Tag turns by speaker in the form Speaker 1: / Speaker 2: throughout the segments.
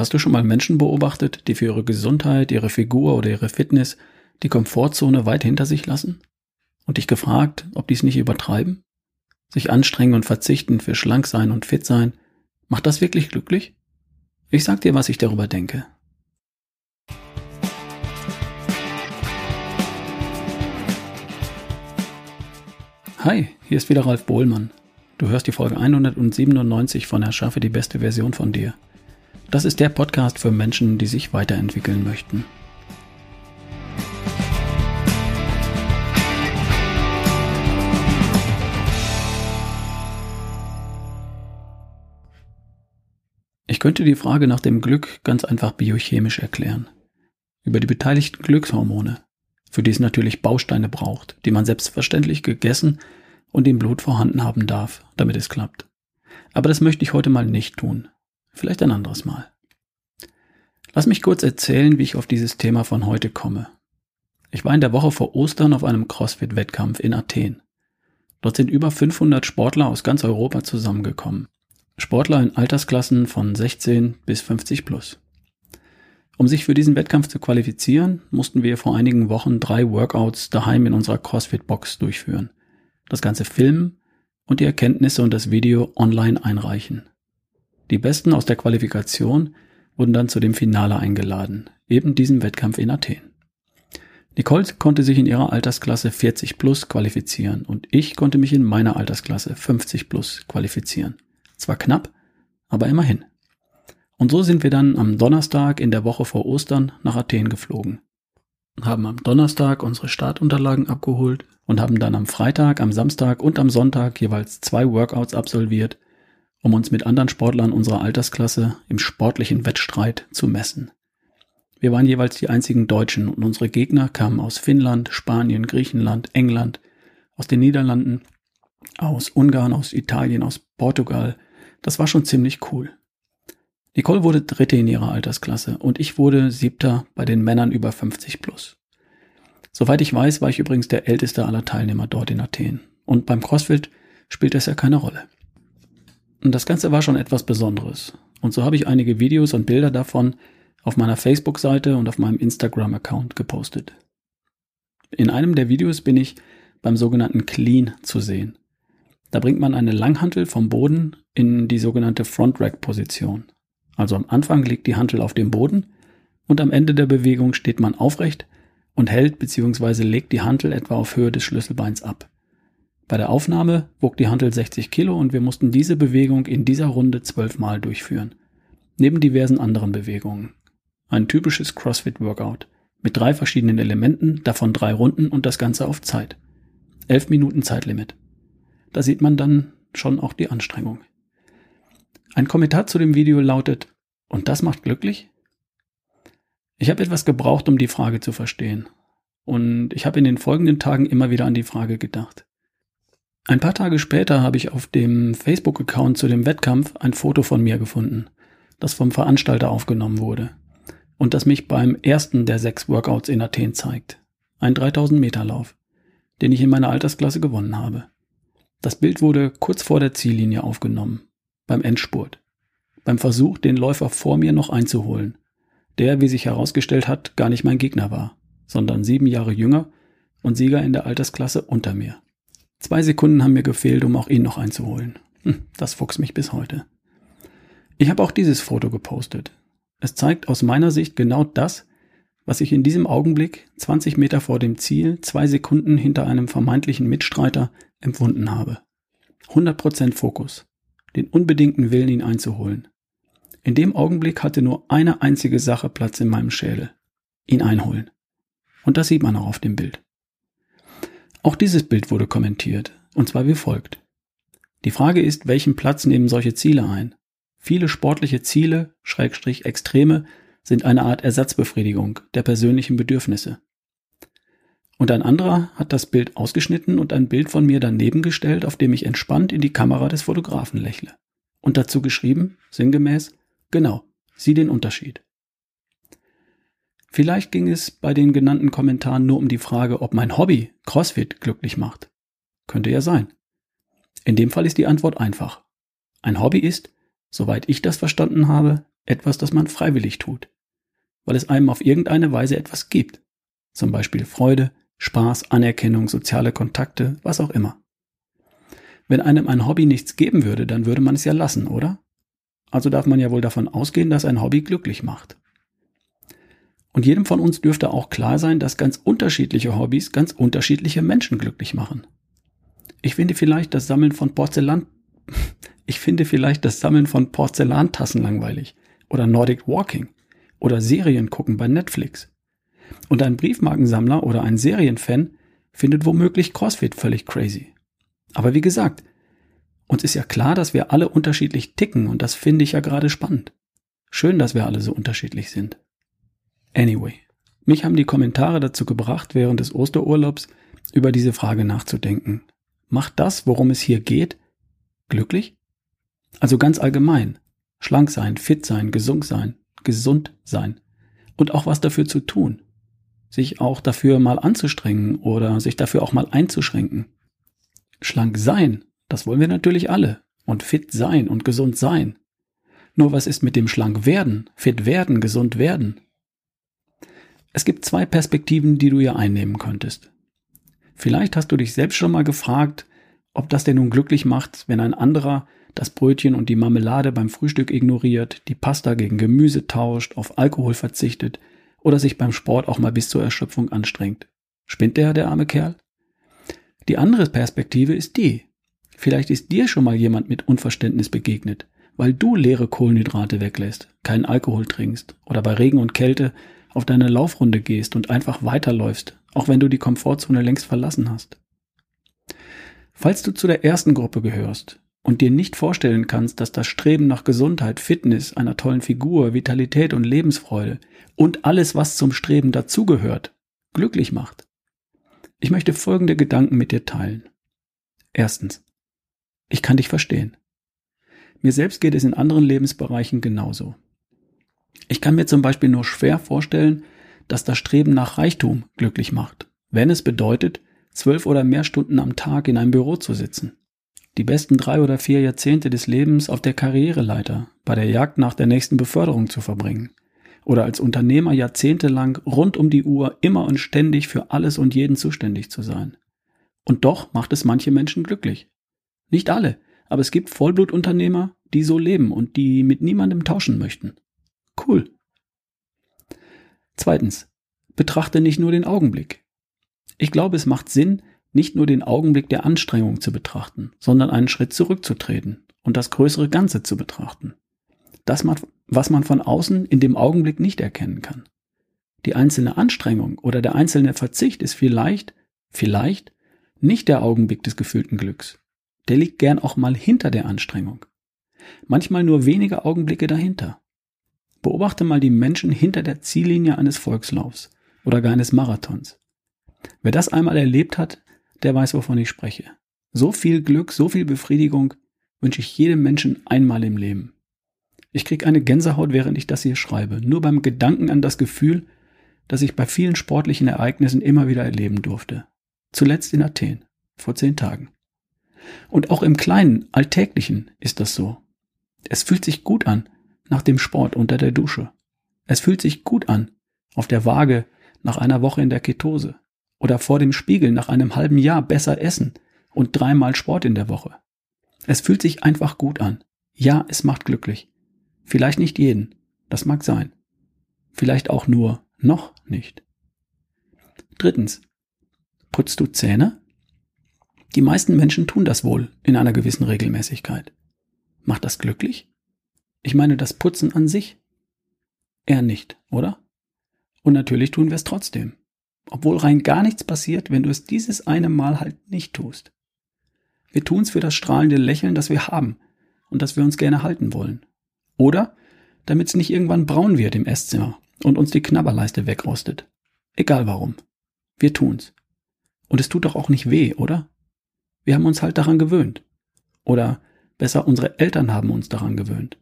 Speaker 1: Hast du schon mal Menschen beobachtet, die für ihre Gesundheit, ihre Figur oder ihre Fitness die Komfortzone weit hinter sich lassen? Und dich gefragt, ob dies nicht übertreiben? Sich anstrengen und verzichten für schlank sein und fit sein, macht das wirklich glücklich? Ich sag dir, was ich darüber denke. Hi, hier ist wieder Ralf Bohlmann. Du hörst die Folge 197 von Erschaffe die beste Version von dir. Das ist der Podcast für Menschen, die sich weiterentwickeln möchten. Ich könnte die Frage nach dem Glück ganz einfach biochemisch erklären. Über die beteiligten Glückshormone, für die es natürlich Bausteine braucht, die man selbstverständlich gegessen und im Blut vorhanden haben darf, damit es klappt. Aber das möchte ich heute mal nicht tun. Vielleicht ein anderes Mal. Lass mich kurz erzählen, wie ich auf dieses Thema von heute komme. Ich war in der Woche vor Ostern auf einem CrossFit-Wettkampf in Athen. Dort sind über 500 Sportler aus ganz Europa zusammengekommen. Sportler in Altersklassen von 16 bis 50 plus. Um sich für diesen Wettkampf zu qualifizieren, mussten wir vor einigen Wochen drei Workouts daheim in unserer CrossFit-Box durchführen, das Ganze filmen und die Erkenntnisse und das Video online einreichen. Die Besten aus der Qualifikation wurden dann zu dem Finale eingeladen, eben diesem Wettkampf in Athen. Nicole konnte sich in ihrer Altersklasse 40 plus qualifizieren und ich konnte mich in meiner Altersklasse 50 plus qualifizieren. Zwar knapp, aber immerhin. Und so sind wir dann am Donnerstag in der Woche vor Ostern nach Athen geflogen. Haben am Donnerstag unsere Startunterlagen abgeholt und haben dann am Freitag, am Samstag und am Sonntag jeweils zwei Workouts absolviert, um uns mit anderen Sportlern unserer Altersklasse im sportlichen Wettstreit zu messen. Wir waren jeweils die einzigen Deutschen und unsere Gegner kamen aus Finnland, Spanien, Griechenland, England, aus den Niederlanden, aus Ungarn, aus Italien, aus Portugal. Das war schon ziemlich cool. Nicole wurde Dritte in ihrer Altersklasse und ich wurde Siebter bei den Männern über 50 plus. Soweit ich weiß, war ich übrigens der älteste aller Teilnehmer dort in Athen. Und beim CrossFit spielt das ja keine Rolle. Und das Ganze war schon etwas Besonderes. Und so habe ich einige Videos und Bilder davon auf meiner Facebook-Seite und auf meinem Instagram-Account gepostet. In einem der Videos bin ich beim sogenannten Clean zu sehen. Da bringt man eine Langhantel vom Boden in die sogenannte Front Rack Position. Also am Anfang liegt die Hantel auf dem Boden und am Ende der Bewegung steht man aufrecht und hält bzw. legt die Hantel etwa auf Höhe des Schlüsselbeins ab. Bei der Aufnahme wog die Hantel 60 Kilo und wir mussten diese Bewegung in dieser Runde zwölfmal durchführen. Neben diversen anderen Bewegungen. Ein typisches CrossFit-Workout. Mit drei verschiedenen Elementen, davon drei Runden und das Ganze auf Zeit. Elf Minuten Zeitlimit. Da sieht man dann schon auch die Anstrengung. Ein Kommentar zu dem Video lautet, und das macht glücklich? Ich habe etwas gebraucht, um die Frage zu verstehen. Und ich habe in den folgenden Tagen immer wieder an die Frage gedacht. Ein paar Tage später habe ich auf dem Facebook-Account zu dem Wettkampf ein Foto von mir gefunden, das vom Veranstalter aufgenommen wurde und das mich beim ersten der sechs Workouts in Athen zeigt. Ein 3000 Meter Lauf, den ich in meiner Altersklasse gewonnen habe. Das Bild wurde kurz vor der Ziellinie aufgenommen beim Endspurt, beim Versuch, den Läufer vor mir noch einzuholen, der, wie sich herausgestellt hat, gar nicht mein Gegner war, sondern sieben Jahre jünger und Sieger in der Altersklasse unter mir. Zwei Sekunden haben mir gefehlt, um auch ihn noch einzuholen. Hm, das fuchst mich bis heute. Ich habe auch dieses Foto gepostet. Es zeigt aus meiner Sicht genau das, was ich in diesem Augenblick, 20 Meter vor dem Ziel, zwei Sekunden hinter einem vermeintlichen Mitstreiter, empfunden habe. 100% Fokus den unbedingten Willen, ihn einzuholen. In dem Augenblick hatte nur eine einzige Sache Platz in meinem Schädel. Ihn einholen. Und das sieht man auch auf dem Bild. Auch dieses Bild wurde kommentiert, und zwar wie folgt. Die Frage ist, welchen Platz nehmen solche Ziele ein? Viele sportliche Ziele, Schrägstrich Extreme, sind eine Art Ersatzbefriedigung der persönlichen Bedürfnisse. Und ein anderer hat das Bild ausgeschnitten und ein Bild von mir daneben gestellt, auf dem ich entspannt in die Kamera des Fotografen lächle. Und dazu geschrieben, sinngemäß, genau, sieh den Unterschied. Vielleicht ging es bei den genannten Kommentaren nur um die Frage, ob mein Hobby, CrossFit, glücklich macht. Könnte ja sein. In dem Fall ist die Antwort einfach. Ein Hobby ist, soweit ich das verstanden habe, etwas, das man freiwillig tut, weil es einem auf irgendeine Weise etwas gibt. Zum Beispiel Freude, Spaß, Anerkennung, soziale Kontakte, was auch immer. Wenn einem ein Hobby nichts geben würde, dann würde man es ja lassen, oder? Also darf man ja wohl davon ausgehen, dass ein Hobby glücklich macht. Und jedem von uns dürfte auch klar sein, dass ganz unterschiedliche Hobbys ganz unterschiedliche Menschen glücklich machen. Ich finde vielleicht das Sammeln von Porzellan, ich finde vielleicht das Sammeln von Porzellantassen langweilig oder Nordic Walking oder Serien gucken bei Netflix. Und ein Briefmarkensammler oder ein Serienfan findet womöglich CrossFit völlig crazy. Aber wie gesagt, uns ist ja klar, dass wir alle unterschiedlich ticken und das finde ich ja gerade spannend. Schön, dass wir alle so unterschiedlich sind. Anyway, mich haben die Kommentare dazu gebracht, während des Osterurlaubs über diese Frage nachzudenken. Macht das, worum es hier geht, glücklich? Also ganz allgemein. Schlank sein, fit sein, gesund sein, gesund sein. Und auch was dafür zu tun. Sich auch dafür mal anzustrengen oder sich dafür auch mal einzuschränken. Schlank sein, das wollen wir natürlich alle. Und fit sein und gesund sein. Nur was ist mit dem schlank werden, fit werden, gesund werden? Es gibt zwei Perspektiven, die du hier einnehmen könntest. Vielleicht hast du dich selbst schon mal gefragt, ob das denn nun glücklich macht, wenn ein anderer das Brötchen und die Marmelade beim Frühstück ignoriert, die Pasta gegen Gemüse tauscht, auf Alkohol verzichtet oder sich beim Sport auch mal bis zur Erschöpfung anstrengt. Spinnt der, der arme Kerl? Die andere Perspektive ist die. Vielleicht ist dir schon mal jemand mit Unverständnis begegnet, weil du leere Kohlenhydrate weglässt, keinen Alkohol trinkst oder bei Regen und Kälte auf deine Laufrunde gehst und einfach weiterläufst, auch wenn du die Komfortzone längst verlassen hast. Falls du zu der ersten Gruppe gehörst und dir nicht vorstellen kannst, dass das Streben nach Gesundheit, Fitness, einer tollen Figur, Vitalität und Lebensfreude und alles, was zum Streben dazugehört, glücklich macht, ich möchte folgende Gedanken mit dir teilen. Erstens. Ich kann dich verstehen. Mir selbst geht es in anderen Lebensbereichen genauso. Ich kann mir zum Beispiel nur schwer vorstellen, dass das Streben nach Reichtum glücklich macht, wenn es bedeutet, zwölf oder mehr Stunden am Tag in einem Büro zu sitzen. Die besten drei oder vier Jahrzehnte des Lebens auf der Karriereleiter, bei der Jagd nach der nächsten Beförderung zu verbringen. Oder als Unternehmer jahrzehntelang rund um die Uhr immer und ständig für alles und jeden zuständig zu sein. Und doch macht es manche Menschen glücklich. Nicht alle, aber es gibt Vollblutunternehmer, die so leben und die mit niemandem tauschen möchten. Cool. Zweitens, betrachte nicht nur den Augenblick. Ich glaube, es macht Sinn, nicht nur den Augenblick der Anstrengung zu betrachten, sondern einen Schritt zurückzutreten und das größere Ganze zu betrachten. Das, was man von außen in dem Augenblick nicht erkennen kann. Die einzelne Anstrengung oder der einzelne Verzicht ist vielleicht, vielleicht nicht der Augenblick des gefühlten Glücks. Der liegt gern auch mal hinter der Anstrengung. Manchmal nur wenige Augenblicke dahinter. Beobachte mal die Menschen hinter der Ziellinie eines Volkslaufs oder gar eines Marathons. Wer das einmal erlebt hat, der weiß, wovon ich spreche. So viel Glück, so viel Befriedigung wünsche ich jedem Menschen einmal im Leben. Ich kriege eine Gänsehaut, während ich das hier schreibe, nur beim Gedanken an das Gefühl, das ich bei vielen sportlichen Ereignissen immer wieder erleben durfte. Zuletzt in Athen, vor zehn Tagen. Und auch im kleinen, alltäglichen ist das so. Es fühlt sich gut an, nach dem Sport unter der Dusche. Es fühlt sich gut an, auf der Waage nach einer Woche in der Ketose oder vor dem Spiegel nach einem halben Jahr besser essen und dreimal Sport in der Woche. Es fühlt sich einfach gut an. Ja, es macht glücklich. Vielleicht nicht jeden, das mag sein. Vielleicht auch nur noch nicht. Drittens. Putzt du Zähne? Die meisten Menschen tun das wohl in einer gewissen Regelmäßigkeit. Macht das glücklich? Ich meine das Putzen an sich. Eher nicht, oder? Und natürlich tun wir es trotzdem. Obwohl rein gar nichts passiert, wenn du es dieses eine Mal halt nicht tust. Wir tun es für das strahlende Lächeln, das wir haben und das wir uns gerne halten wollen. Oder damit es nicht irgendwann braun wird im Esszimmer und uns die Knabberleiste wegrostet. Egal warum. Wir tun's. Und es tut doch auch nicht weh, oder? Wir haben uns halt daran gewöhnt. Oder besser, unsere Eltern haben uns daran gewöhnt.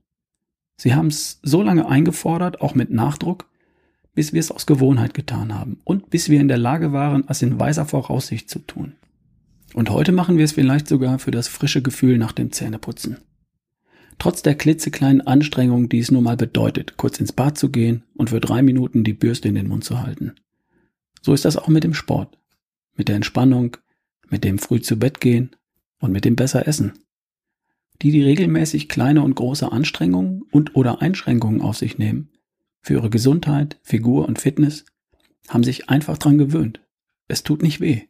Speaker 1: Sie haben es so lange eingefordert, auch mit Nachdruck, bis wir es aus Gewohnheit getan haben und bis wir in der Lage waren, es in weiser Voraussicht zu tun. Und heute machen wir es vielleicht sogar für das frische Gefühl nach dem Zähneputzen. Trotz der klitzekleinen Anstrengung, die es nun mal bedeutet, kurz ins Bad zu gehen und für drei Minuten die Bürste in den Mund zu halten. So ist das auch mit dem Sport, mit der Entspannung, mit dem früh zu Bett gehen und mit dem besser essen. Die, die regelmäßig kleine und große Anstrengungen und oder Einschränkungen auf sich nehmen, für ihre Gesundheit, Figur und Fitness, haben sich einfach dran gewöhnt. Es tut nicht weh.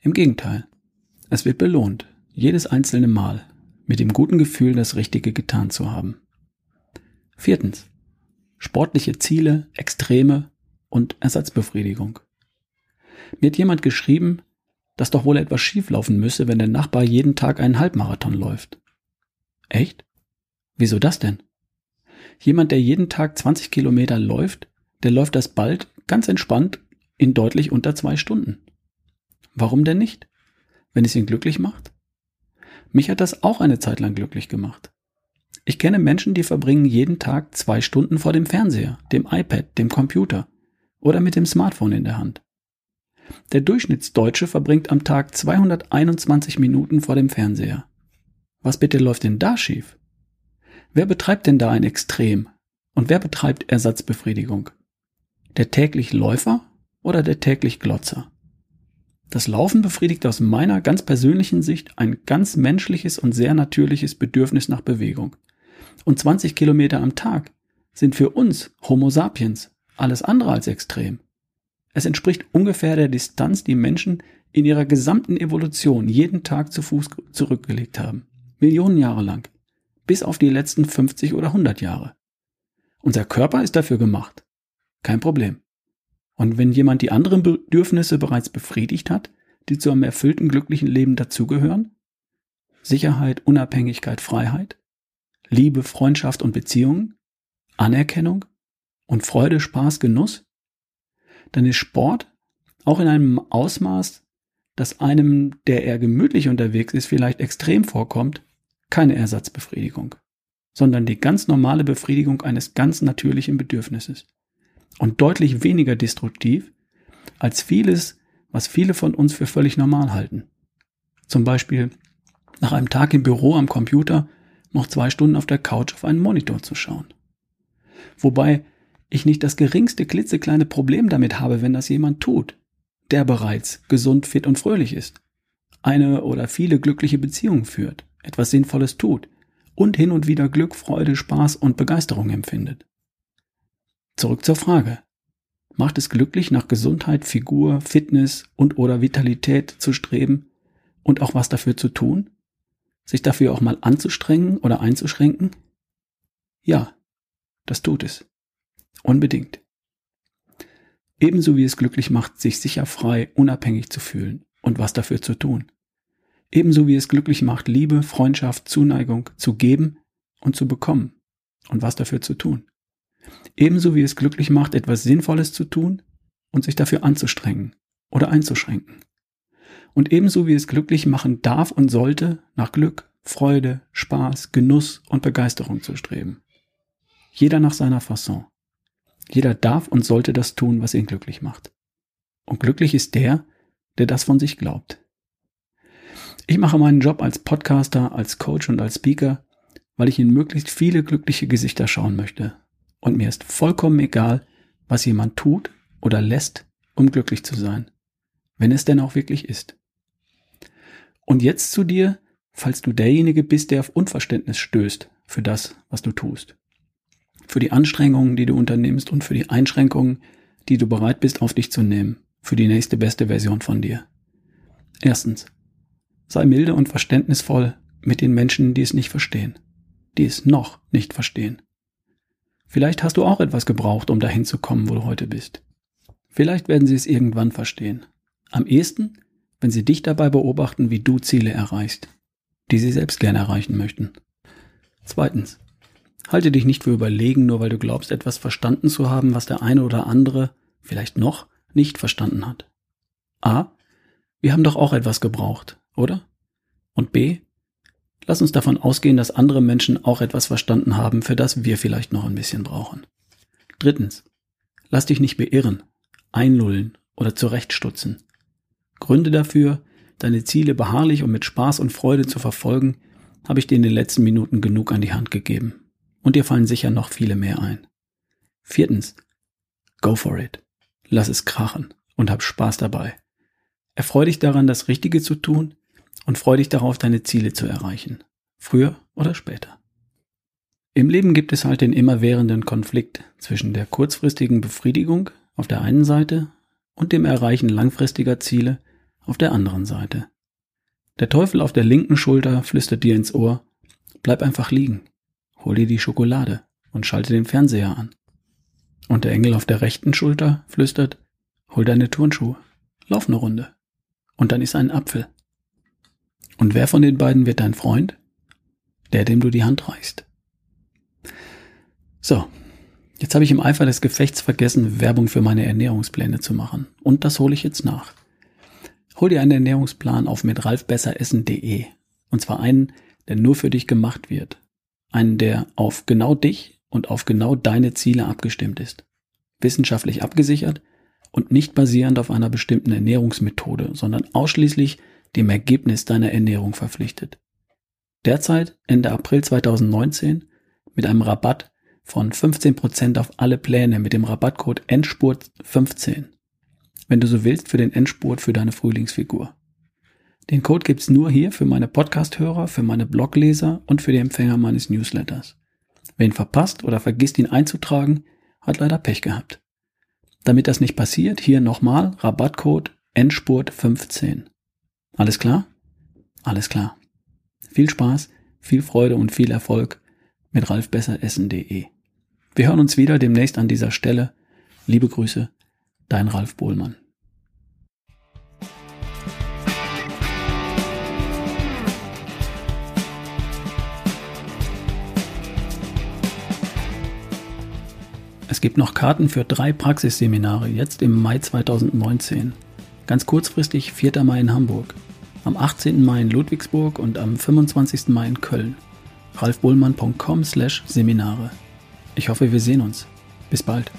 Speaker 1: Im Gegenteil. Es wird belohnt, jedes einzelne Mal, mit dem guten Gefühl, das Richtige getan zu haben. Viertens. Sportliche Ziele, Extreme und Ersatzbefriedigung. Mir hat jemand geschrieben, dass doch wohl etwas schieflaufen müsse, wenn der Nachbar jeden Tag einen Halbmarathon läuft. Echt? Wieso das denn? Jemand, der jeden Tag 20 Kilometer läuft, der läuft das bald ganz entspannt in deutlich unter zwei Stunden. Warum denn nicht? Wenn es ihn glücklich macht? Mich hat das auch eine Zeit lang glücklich gemacht. Ich kenne Menschen, die verbringen jeden Tag zwei Stunden vor dem Fernseher, dem iPad, dem Computer oder mit dem Smartphone in der Hand. Der Durchschnittsdeutsche verbringt am Tag 221 Minuten vor dem Fernseher. Was bitte läuft denn da schief? Wer betreibt denn da ein Extrem? Und wer betreibt Ersatzbefriedigung? Der täglich Läufer oder der täglich Glotzer? Das Laufen befriedigt aus meiner ganz persönlichen Sicht ein ganz menschliches und sehr natürliches Bedürfnis nach Bewegung. Und 20 Kilometer am Tag sind für uns Homo sapiens alles andere als extrem. Es entspricht ungefähr der Distanz, die Menschen in ihrer gesamten Evolution jeden Tag zu Fuß zurückgelegt haben. Millionen Jahre lang. Bis auf die letzten 50 oder 100 Jahre. Unser Körper ist dafür gemacht. Kein Problem. Und wenn jemand die anderen Bedürfnisse bereits befriedigt hat, die zu einem erfüllten, glücklichen Leben dazugehören, Sicherheit, Unabhängigkeit, Freiheit, Liebe, Freundschaft und Beziehungen, Anerkennung und Freude, Spaß, Genuss, dann ist Sport auch in einem Ausmaß, das einem, der eher gemütlich unterwegs ist, vielleicht extrem vorkommt, keine Ersatzbefriedigung, sondern die ganz normale Befriedigung eines ganz natürlichen Bedürfnisses. Und deutlich weniger destruktiv als vieles, was viele von uns für völlig normal halten. Zum Beispiel nach einem Tag im Büro am Computer noch zwei Stunden auf der Couch auf einen Monitor zu schauen. Wobei ich nicht das geringste klitzekleine Problem damit habe, wenn das jemand tut, der bereits gesund, fit und fröhlich ist, eine oder viele glückliche Beziehungen führt, etwas Sinnvolles tut und hin und wieder Glück, Freude, Spaß und Begeisterung empfindet. Zurück zur Frage. Macht es glücklich, nach Gesundheit, Figur, Fitness und oder Vitalität zu streben und auch was dafür zu tun? Sich dafür auch mal anzustrengen oder einzuschränken? Ja, das tut es. Unbedingt. Ebenso wie es glücklich macht, sich sicher frei, unabhängig zu fühlen und was dafür zu tun. Ebenso wie es glücklich macht, Liebe, Freundschaft, Zuneigung zu geben und zu bekommen und was dafür zu tun. Ebenso wie es glücklich macht, etwas Sinnvolles zu tun und sich dafür anzustrengen oder einzuschränken. Und ebenso wie es glücklich machen darf und sollte, nach Glück, Freude, Spaß, Genuss und Begeisterung zu streben. Jeder nach seiner Fasson. Jeder darf und sollte das tun, was ihn glücklich macht. Und glücklich ist der, der das von sich glaubt. Ich mache meinen Job als Podcaster, als Coach und als Speaker, weil ich in möglichst viele glückliche Gesichter schauen möchte. Und mir ist vollkommen egal, was jemand tut oder lässt, um glücklich zu sein. Wenn es denn auch wirklich ist. Und jetzt zu dir, falls du derjenige bist, der auf Unverständnis stößt für das, was du tust für die Anstrengungen, die du unternimmst und für die Einschränkungen, die du bereit bist auf dich zu nehmen, für die nächste beste Version von dir. Erstens, sei milde und verständnisvoll mit den Menschen, die es nicht verstehen, die es noch nicht verstehen. Vielleicht hast du auch etwas gebraucht, um dahin zu kommen, wo du heute bist. Vielleicht werden sie es irgendwann verstehen. Am ehesten, wenn sie dich dabei beobachten, wie du Ziele erreichst, die sie selbst gerne erreichen möchten. Zweitens, Halte dich nicht für überlegen, nur weil du glaubst, etwas verstanden zu haben, was der eine oder andere vielleicht noch nicht verstanden hat. A. Wir haben doch auch etwas gebraucht, oder? Und B. Lass uns davon ausgehen, dass andere Menschen auch etwas verstanden haben, für das wir vielleicht noch ein bisschen brauchen. Drittens. Lass dich nicht beirren, einlullen oder zurechtstutzen. Gründe dafür, deine Ziele beharrlich und mit Spaß und Freude zu verfolgen, habe ich dir in den letzten Minuten genug an die Hand gegeben. Und dir fallen sicher noch viele mehr ein. Viertens, go for it. Lass es krachen und hab Spaß dabei. Erfreu dich daran, das Richtige zu tun und freu dich darauf, deine Ziele zu erreichen. Früher oder später. Im Leben gibt es halt den immerwährenden Konflikt zwischen der kurzfristigen Befriedigung auf der einen Seite und dem Erreichen langfristiger Ziele auf der anderen Seite. Der Teufel auf der linken Schulter flüstert dir ins Ohr, bleib einfach liegen, hol dir die Schokolade und schalte den Fernseher an. Und der Engel auf der rechten Schulter flüstert, hol deine Turnschuhe, lauf eine Runde. Und dann ist ein Apfel. Und wer von den beiden wird dein Freund? Der, dem du die Hand reichst. So, jetzt habe ich im Eifer des Gefechts vergessen, Werbung für meine Ernährungspläne zu machen. Und das hole ich jetzt nach. Hol dir einen Ernährungsplan auf mit ralfbesseressen.de. Und zwar einen, der nur für dich gemacht wird. Einen, der auf genau dich und auf genau deine Ziele abgestimmt ist. Wissenschaftlich abgesichert und nicht basierend auf einer bestimmten Ernährungsmethode, sondern ausschließlich dem Ergebnis deiner Ernährung verpflichtet. Derzeit, Ende April 2019, mit einem Rabatt von 15% auf alle Pläne mit dem Rabattcode Endspurt15 wenn du so willst, für den Endspurt für deine Frühlingsfigur. Den Code gibt's nur hier für meine Podcast-Hörer, für meine Blogleser und für die Empfänger meines Newsletters. Wer ihn verpasst oder vergisst ihn einzutragen, hat leider Pech gehabt. Damit das nicht passiert, hier nochmal Rabattcode Endspurt15. Alles klar? Alles klar. Viel Spaß, viel Freude und viel Erfolg mit ralfbesseressen.de. Wir hören uns wieder demnächst an dieser Stelle. Liebe Grüße, Dein Ralf Bohlmann. Es gibt noch Karten für drei Praxisseminare, jetzt im Mai 2019. Ganz kurzfristig 4. Mai in Hamburg, am 18. Mai in Ludwigsburg und am 25. Mai in Köln. ralfbohlmann.com slash Seminare. Ich hoffe, wir sehen uns. Bis bald.